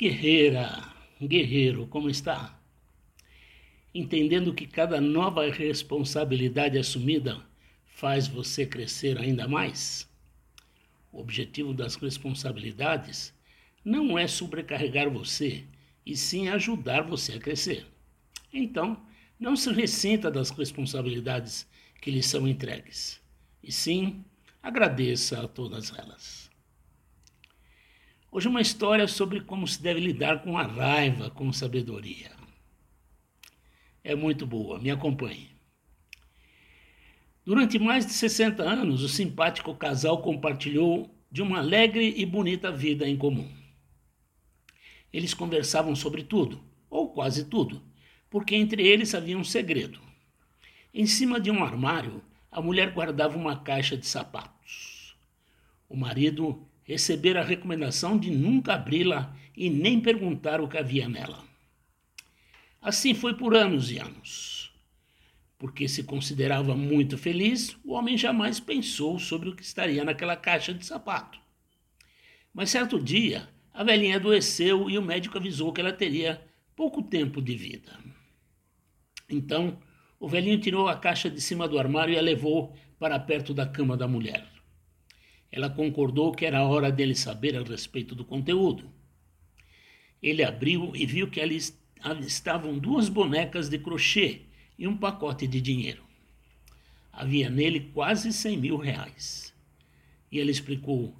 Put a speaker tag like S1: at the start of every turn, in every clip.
S1: Guerreira, guerreiro, como está? Entendendo que cada nova responsabilidade assumida faz você crescer ainda mais? O objetivo das responsabilidades não é sobrecarregar você, e sim ajudar você a crescer. Então, não se ressinta das responsabilidades que lhe são entregues, e sim agradeça a todas elas. Hoje uma história sobre como se deve lidar com a raiva com sabedoria. É muito boa, me acompanhe. Durante mais de 60 anos, o simpático casal compartilhou de uma alegre e bonita vida em comum. Eles conversavam sobre tudo, ou quase tudo, porque entre eles havia um segredo. Em cima de um armário, a mulher guardava uma caixa de sapatos. O marido receber a recomendação de nunca abri-la e nem perguntar o que havia nela. Assim foi por anos e anos. Porque se considerava muito feliz, o homem jamais pensou sobre o que estaria naquela caixa de sapato. Mas certo dia, a velhinha adoeceu e o médico avisou que ela teria pouco tempo de vida. Então, o velhinho tirou a caixa de cima do armário e a levou para perto da cama da mulher. Ela concordou que era hora dele saber a respeito do conteúdo. Ele abriu e viu que ali estavam duas bonecas de crochê e um pacote de dinheiro. Havia nele quase cem mil reais. E ele explicou: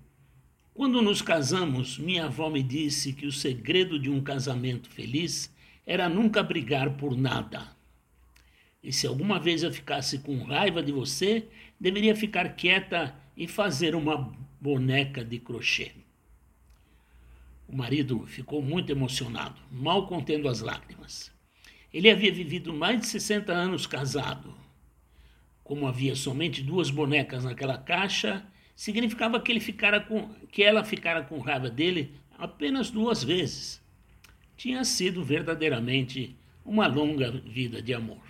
S1: Quando nos casamos, minha avó me disse que o segredo de um casamento feliz era nunca brigar por nada. E se alguma vez eu ficasse com raiva de você, deveria ficar quieta e fazer uma boneca de crochê. O marido ficou muito emocionado, mal contendo as lágrimas. Ele havia vivido mais de 60 anos casado. Como havia somente duas bonecas naquela caixa, significava que, ele ficara com, que ela ficara com raiva dele apenas duas vezes. Tinha sido verdadeiramente uma longa vida de amor.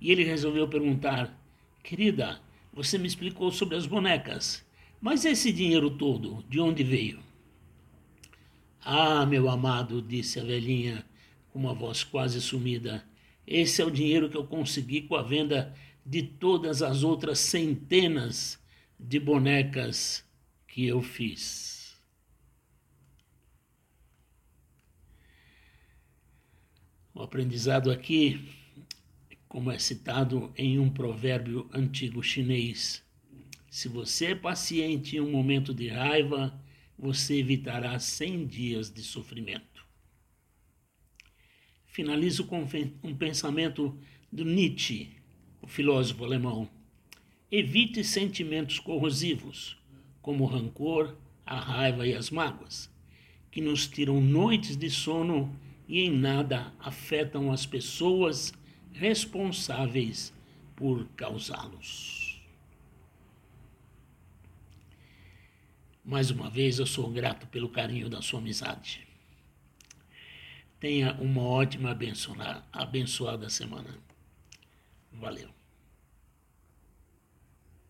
S1: E ele resolveu perguntar: Querida, você me explicou sobre as bonecas. Mas esse dinheiro todo, de onde veio? Ah, meu amado, disse a velhinha com uma voz quase sumida, esse é o dinheiro que eu consegui com a venda de todas as outras centenas de bonecas que eu fiz. O aprendizado aqui como é citado em um provérbio antigo chinês. Se você é paciente em um momento de raiva, você evitará cem dias de sofrimento. Finalizo com um pensamento do Nietzsche, o filósofo alemão. Evite sentimentos corrosivos, como o rancor, a raiva e as mágoas, que nos tiram noites de sono e em nada afetam as pessoas responsáveis por causá-los. Mais uma vez, eu sou grato pelo carinho da sua amizade. Tenha uma ótima abençoada semana. Valeu.